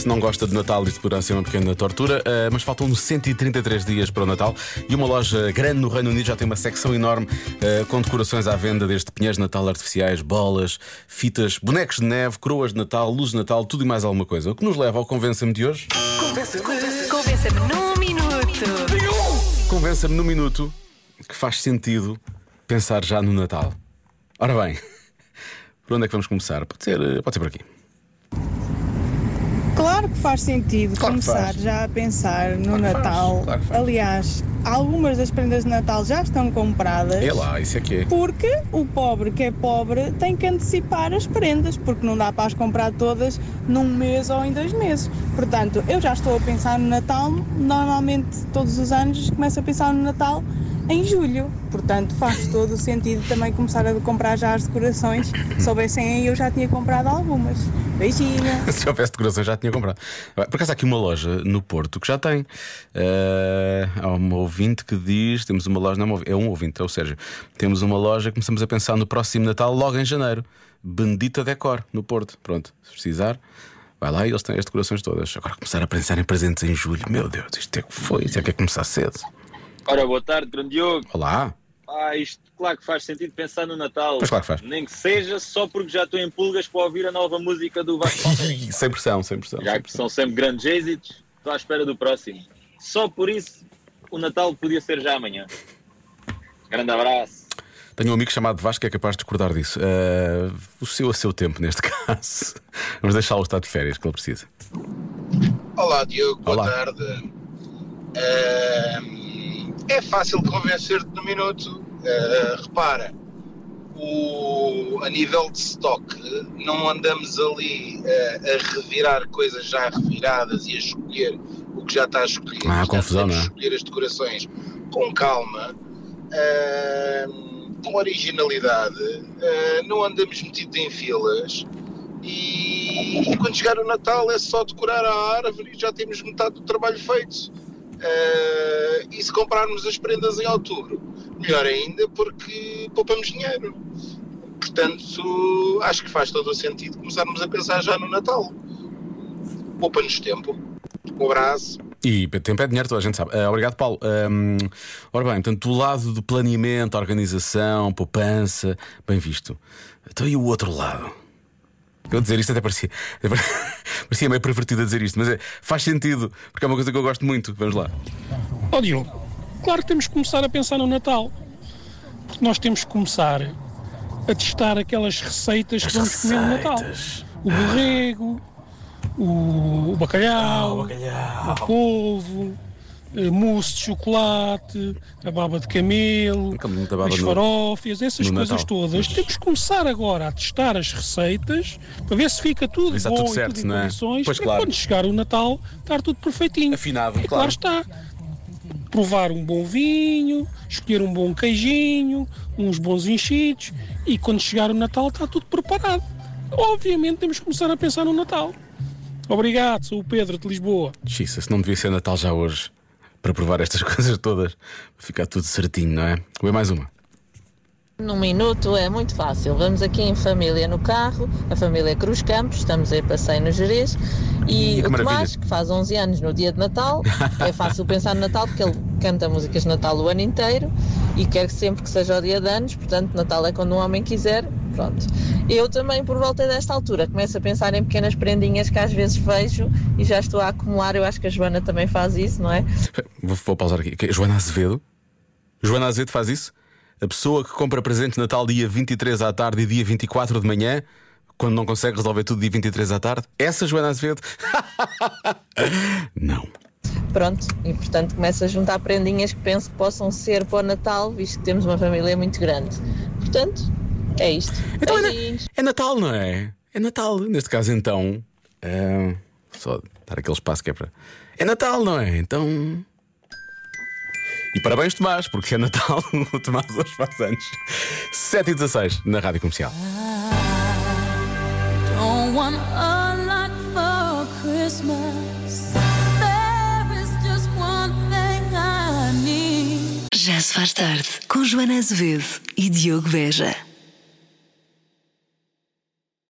Se não gosta de Natal, isto poderá ser uma pequena tortura, eh, mas faltam 133 dias para o Natal e uma loja grande no Reino Unido já tem uma secção enorme eh, com decorações à venda, desde pinheiros de Natal artificiais, bolas, fitas, bonecos de neve, coroas de Natal, luzes de Natal, tudo e mais alguma coisa. O que nos leva ao Convença-me de hoje? Convença-me num minuto. Convença-me no minuto que faz sentido pensar já no Natal. Ora bem, por onde é que vamos começar? Pode ser, eh, pode ser por aqui. Claro que faz sentido Claro começar faz. já a pensar no Claro Natal. claro. Aliás, algumas das prendas de Natal já estão compradas. É lá, isso é que é. Porque o pobre que é pobre tem que antecipar as prendas, porque não dá para as comprar todas num mês ou em dois meses. Portanto, eu já estou a pensar no Natal, normalmente todos os anos começo a pensar no Natal em julho. Portanto, faz todo o sentido também começar a comprar já as decorações. Se soubessem aí, eu já tinha comprado algumas. Beijinho! Se houvesse decoração já tinha comprado. Por acaso há aqui uma loja no Porto que já tem. Eh, há um ouvinte que diz: temos uma loja, não é um ouvinte, é um ouvinte, é o Sérgio. Temos uma loja, começamos a pensar no próximo Natal, logo em janeiro. Bendita Decor, no Porto. Pronto, se precisar. Vai lá e eles têm as decorações todas. Agora começar a pensar em presentes em julho. Meu Deus, isto é que foi. Isto é que é começar cedo. Ora, boa tarde, grande Diogo. Olá. Ah, isto claro que faz sentido pensar no Natal. Pois claro que faz. Nem que seja só porque já estou em pulgas para ouvir a nova música do Vasco Palmeiras. sem pressão, sem pressão. Já sem que pressão. são sempre grandes êxitos, estou à espera do próximo. Só por isso, o Natal podia ser já amanhã. Grande abraço. Tenho um amigo chamado Vasco que é capaz de discordar disso. Eh, o seu a seu tempo, neste caso. Vamos deixá-lo estar de férias, que ele precisa. Olá Diogo, boa Olá. tarde. Ahm, é fácil convencer-te no minuto. Ah, repara, o, a nível de stock, não andamos ali ah, a revirar coisas já reviradas e a escolher o que já está escolhido. Ah, Portanto, confusão, não é? escolher as decorações com calma, ahm, com originalidade, ah, não andamos metidos em filas. E, e quando chegar o Natal é só decorar a árvore e já temos metade do trabalho feito. Se comprarmos as prendas em outubro, melhor ainda porque poupamos dinheiro. Portanto, acho que faz todo o sentido começarmos a pensar já no Natal. Poupa-nos tempo. Um abraço. E tempo é dinheiro, toda a gente sabe. Ah, obrigado, Paulo. Ahm, ora bem, portanto, do lado do planeamento, organização, poupança, bem visto. Então e o outro lado? Eu dizer isto até parecia, parecia meio pervertido a dizer isto, mas é, faz sentido, porque é uma coisa que eu gosto muito. Vamos lá. Ó Diogo, claro que temos que começar a pensar no Natal. Porque nós temos que começar a testar aquelas receitas que vamos comer no Natal. O borrego, o, o bacalhau, o polvo, a mousse de chocolate, a baba de camelo, baba as farófias, essas no coisas Natal. todas. Temos que começar agora a testar as receitas para ver se fica tudo está bom tudo e certo, tudo em é? condições Pois, claro. quando chegar o Natal estar tudo perfeitinho. Afinado, e claro. claro está provar um bom vinho, escolher um bom queijinho, uns bons enchidos e quando chegar o Natal está tudo preparado. Obviamente temos que começar a pensar no Natal. Obrigado, sou o Pedro de Lisboa. Se não devia ser Natal já hoje, para provar estas coisas todas, para ficar tudo certinho, não é? Vem mais uma. Num minuto é muito fácil. Vamos aqui em família no carro, a família Cruz Campos, estamos aí passeio no Jerez. E o maravilha. Tomás, que faz 11 anos no dia de Natal, é fácil pensar no Natal porque ele canta músicas de Natal o ano inteiro e quer sempre que seja o dia de anos, portanto, Natal é quando um homem quiser. Pronto. Eu também, por volta desta altura, começo a pensar em pequenas prendinhas que às vezes vejo e já estou a acumular. Eu acho que a Joana também faz isso, não é? Vou, vou pausar aqui. Joana Azevedo? Joana Azevedo faz isso? A pessoa que compra presente de Natal dia 23 à tarde e dia 24 de manhã, quando não consegue resolver tudo dia 23 à tarde? Essa Joana Azevedo? não. Pronto, e portanto começo a juntar prendinhas que penso que possam ser para o Natal, visto que temos uma família muito grande. Portanto, é isto. Então é, é Natal, não é? É Natal. Neste caso, então. é, só dar aquele espaço que é para. É Natal, não é? Então. E parabéns, Tomás, porque é Natal. o Tomás hoje faz anos. 7 e 16 na rádio comercial. Já se faz tarde com Joana Azevedo e Diogo Beja.